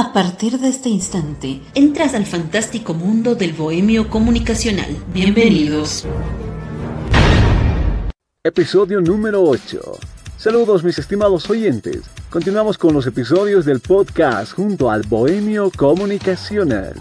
A partir de este instante, entras al fantástico mundo del bohemio comunicacional. Bienvenidos. Episodio número 8. Saludos mis estimados oyentes. Continuamos con los episodios del podcast junto al bohemio comunicacional.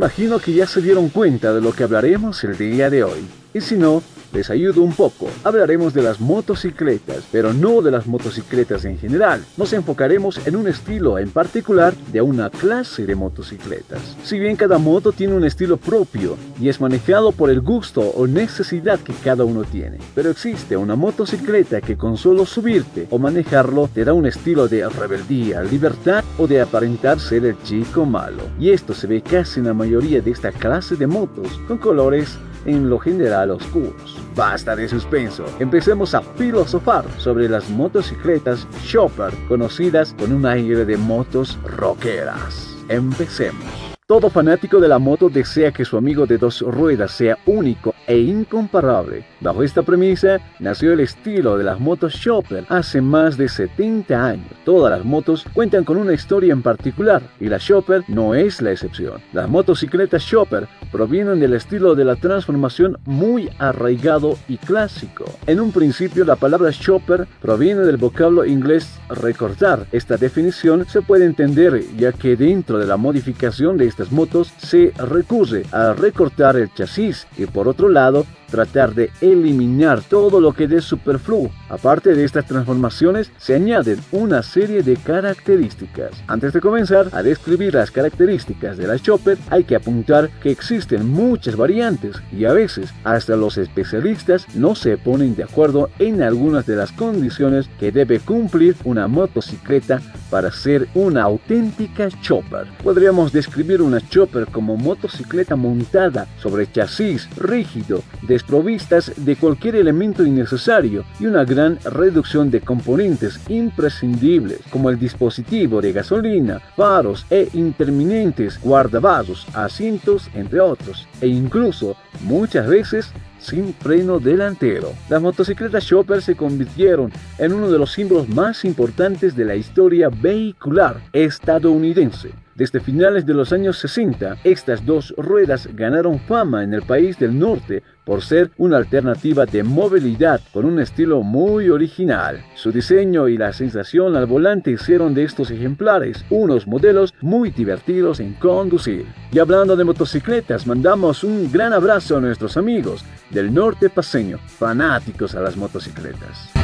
Imagino que ya se dieron cuenta de lo que hablaremos el día de hoy. Y si no, les ayudo un poco. Hablaremos de las motocicletas, pero no de las motocicletas en general. Nos enfocaremos en un estilo en particular de una clase de motocicletas. Si bien cada moto tiene un estilo propio y es manejado por el gusto o necesidad que cada uno tiene, pero existe una motocicleta que con solo subirte o manejarlo te da un estilo de rebeldía, libertad o de aparentar ser el chico malo. Y esto se ve casi en la mayoría de esta clase de motos, con colores en lo general oscuros. Basta de suspenso, empecemos a filosofar sobre las motocicletas Chopper conocidas con un aire de motos rockeras. Empecemos. Todo fanático de la moto desea que su amigo de dos ruedas sea único e incomparable. Bajo esta premisa nació el estilo de las motos Chopper hace más de 70 años. Todas las motos cuentan con una historia en particular y la Chopper no es la excepción. Las motocicletas Chopper provienen del estilo de la transformación muy arraigado y clásico. En un principio la palabra Chopper proviene del vocablo inglés recortar. Esta definición se puede entender ya que dentro de la modificación de motos se recurre a recortar el chasis y por otro lado tratar de eliminar todo lo que es superfluo. Aparte de estas transformaciones, se añaden una serie de características. Antes de comenzar a describir las características de la Chopper, hay que apuntar que existen muchas variantes y a veces hasta los especialistas no se ponen de acuerdo en algunas de las condiciones que debe cumplir una motocicleta para ser una auténtica chopper. Podríamos describir una chopper como motocicleta montada sobre chasis rígido, desprovistas de cualquier elemento innecesario y una gran reducción de componentes imprescindibles como el dispositivo de gasolina, faros e interminentes guardavasos, asientos, entre otros, e incluso muchas veces sin freno delantero. Las motocicletas Chopper se convirtieron en uno de los símbolos más importantes de la historia vehicular estadounidense. Desde finales de los años 60, estas dos ruedas ganaron fama en el país del norte por ser una alternativa de movilidad con un estilo muy original. Su diseño y la sensación al volante hicieron de estos ejemplares unos modelos muy divertidos en conducir. Y hablando de motocicletas, mandamos un gran abrazo a nuestros amigos del norte paseño, fanáticos a las motocicletas.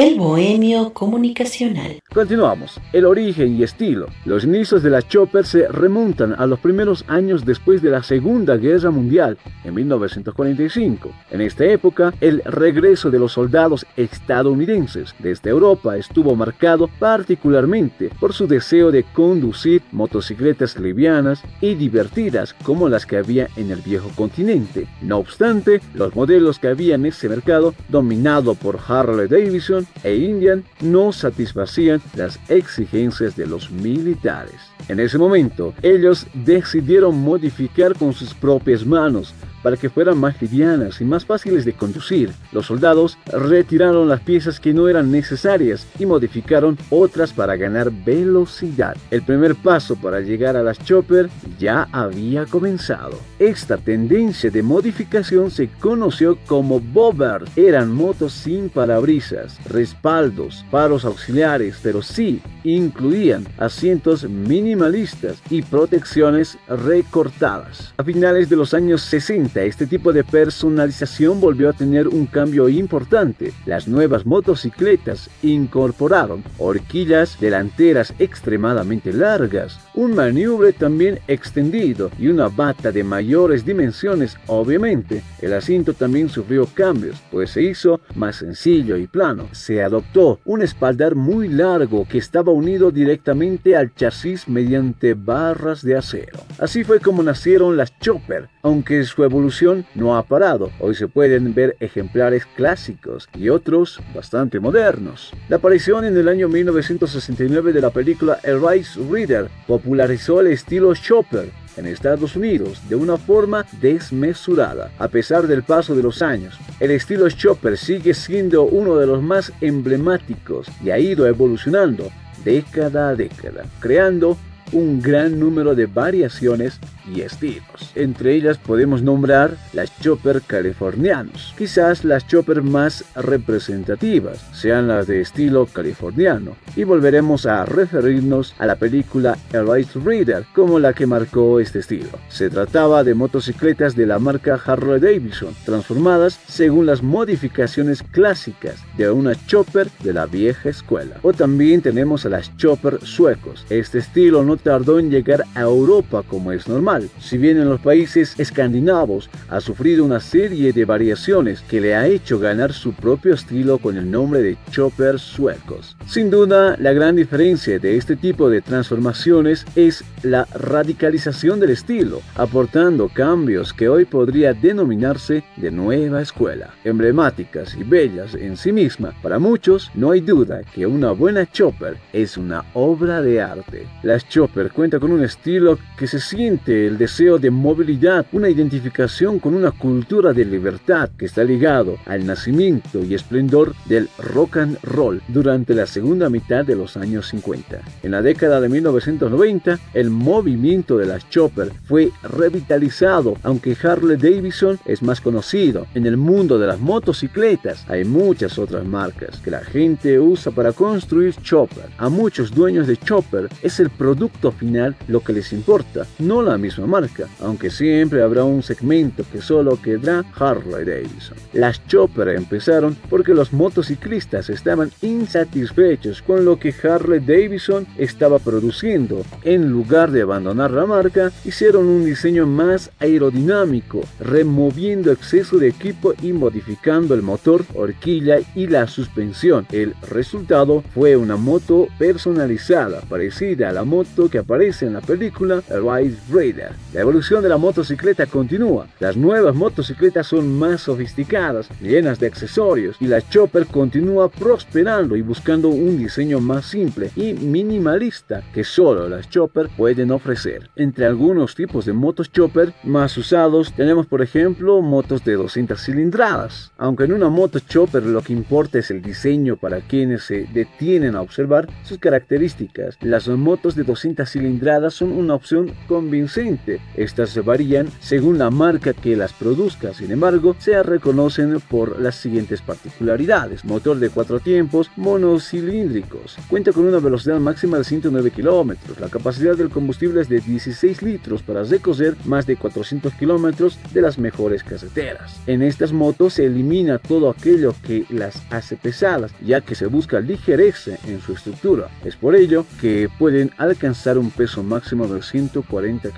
El bohemio comunicacional. Continuamos. El origen y estilo. Los inicios de la Chopper se remontan a los primeros años después de la Segunda Guerra Mundial, en 1945. En esta época, el regreso de los soldados estadounidenses desde Europa estuvo marcado particularmente por su deseo de conducir motocicletas livianas y divertidas como las que había en el viejo continente. No obstante, los modelos que había en ese mercado, dominado por Harley Davidson, e Indian no satisfacían las exigencias de los militares. En ese momento, ellos decidieron modificar con sus propias manos para que fueran más livianas y más fáciles de conducir. Los soldados retiraron las piezas que no eran necesarias y modificaron otras para ganar velocidad. El primer paso para llegar a las chopper ya había comenzado. Esta tendencia de modificación se conoció como bobber. Eran motos sin parabrisas, respaldos, faros auxiliares, pero sí incluían asientos minimalistas y protecciones recortadas. A finales de los años 60, este tipo de personalización volvió a tener un cambio importante. Las nuevas motocicletas incorporaron horquillas delanteras extremadamente largas, un maniobre también extendido y una bata de mayores dimensiones. Obviamente, el asiento también sufrió cambios, pues se hizo más sencillo y plano. Se adoptó un espaldar muy largo que estaba unido directamente al chasis mediante barras de acero. Así fue como nacieron las Chopper, aunque su evolución evolución no ha parado. Hoy se pueden ver ejemplares clásicos y otros bastante modernos. La aparición en el año 1969 de la película El Rice Reader popularizó el estilo Chopper en Estados Unidos de una forma desmesurada. A pesar del paso de los años, el estilo Chopper sigue siendo uno de los más emblemáticos y ha ido evolucionando década a década, creando un gran número de variaciones y estilos. Entre ellas podemos nombrar las chopper californianos. Quizás las chopper más representativas sean las de estilo californiano. Y volveremos a referirnos a la película El Rice Reader como la que marcó este estilo. Se trataba de motocicletas de la marca Harley Davidson, transformadas según las modificaciones clásicas de una chopper de la vieja escuela. O también tenemos a las chopper suecos. Este estilo no tardó en llegar a Europa como es normal, si bien en los países escandinavos ha sufrido una serie de variaciones que le ha hecho ganar su propio estilo con el nombre de chopper suecos. Sin duda, la gran diferencia de este tipo de transformaciones es la radicalización del estilo, aportando cambios que hoy podría denominarse de nueva escuela. Emblemáticas y bellas en sí misma, para muchos no hay duda que una buena chopper es una obra de arte. Las chopper cuenta con un estilo que se siente el deseo de movilidad, una identificación con una cultura de libertad que está ligado al nacimiento y esplendor del rock and roll durante la segunda mitad de los años 50. En la década de 1990, el movimiento de las chopper fue revitalizado, aunque Harley Davidson es más conocido. En el mundo de las motocicletas hay muchas otras marcas que la gente usa para construir chopper. A muchos dueños de chopper es el producto final lo que les importa, no la misma marca, aunque siempre habrá un segmento que solo quedará Harley Davidson. Las chopper empezaron porque los motociclistas estaban insatisfechos con lo que Harley Davidson estaba produciendo. En lugar de abandonar la marca, hicieron un diseño más aerodinámico, removiendo exceso de equipo y modificando el motor, horquilla y la suspensión. El resultado fue una moto personalizada, parecida a la moto que aparece en la película Ride Raider. La evolución de la motocicleta continúa. Las nuevas motocicletas son más sofisticadas, llenas de accesorios, y la Chopper continúa prosperando y buscando un diseño más simple y minimalista que solo las Chopper pueden ofrecer. Entre algunos tipos de motos Chopper más usados tenemos por ejemplo motos de 200 cilindradas. Aunque en una moto Chopper lo que importa es el diseño para quienes se detienen a observar sus características, las motos de 200 cilindradas son una opción convincente. Estas varían según la marca que las produzca, sin embargo, se reconocen por las siguientes particularidades. Motor de cuatro tiempos monocilíndricos. Cuenta con una velocidad máxima de 109 kilómetros. La capacidad del combustible es de 16 litros para recoger más de 400 kilómetros de las mejores carreteras. En estas motos se elimina todo aquello que las hace pesadas, ya que se busca ligereza en su estructura. Es por ello que pueden alcanzar un peso máximo de 140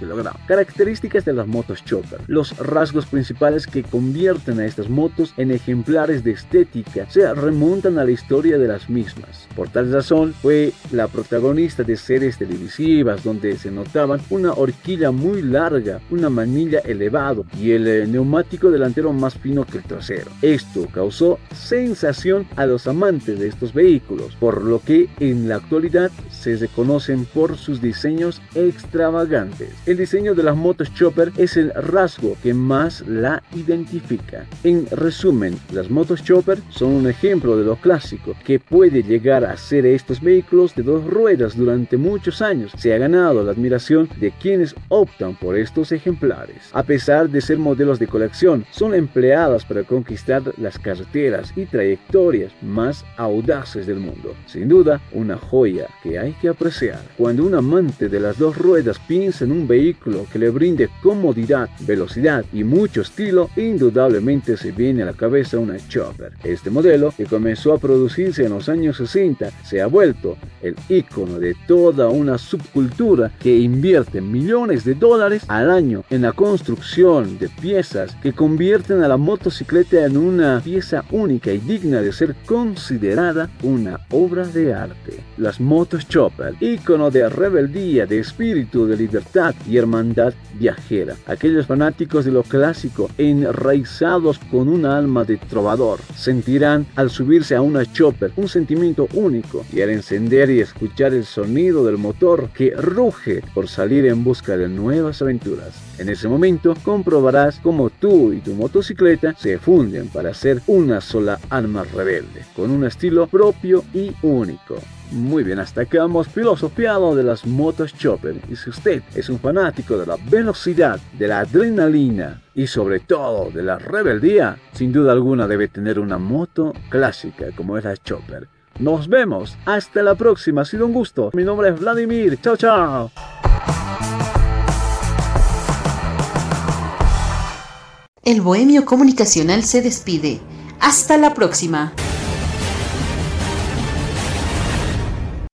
Características de las motos chopper. Los rasgos principales que convierten a estas motos en ejemplares de estética se remontan a la historia de las mismas. Por tal razón, fue la protagonista de series televisivas donde se notaban una horquilla muy larga, una manilla elevado y el eh, neumático delantero más fino que el trasero. Esto causó sensación a los amantes de estos vehículos, por lo que en la actualidad se reconocen por sus diseños extravagantes. Diseño de las motos chopper es el rasgo que más la identifica. En resumen, las motos chopper son un ejemplo de lo clásico que puede llegar a ser estos vehículos de dos ruedas durante muchos años. Se ha ganado la admiración de quienes optan por estos ejemplares. A pesar de ser modelos de colección, son empleadas para conquistar las carreteras y trayectorias más audaces del mundo. Sin duda, una joya que hay que apreciar. Cuando un amante de las dos ruedas piensa en un vehículo que le brinde comodidad, velocidad y mucho estilo, indudablemente se viene a la cabeza una Chopper. Este modelo, que comenzó a producirse en los años 60, se ha vuelto el icono de toda una subcultura que invierte millones de dólares al año en la construcción de piezas que convierten a la motocicleta en una pieza única y digna de ser considerada una obra de arte. las motos Chopper, ícono de rebeldía, de espíritu de libertad y hermandad viajera. Aquellos fanáticos de lo clásico, enraizados con un alma de trovador, sentirán al subirse a una Chopper un sentimiento único y al encender y escuchar el sonido del motor que ruge por salir en busca de nuevas aventuras. En ese momento comprobarás cómo tú y tu motocicleta se funden para ser una sola alma rebelde, con un estilo propio y único. Muy bien, hasta acá hemos filosofiado de las motos chopper y si usted es un fanático de la velocidad, de la adrenalina y sobre todo de la rebeldía, sin duda alguna debe tener una moto clásica como es la chopper. Nos vemos, hasta la próxima, ha sido un gusto. Mi nombre es Vladimir, chao chao. El Bohemio Comunicacional se despide. Hasta la próxima.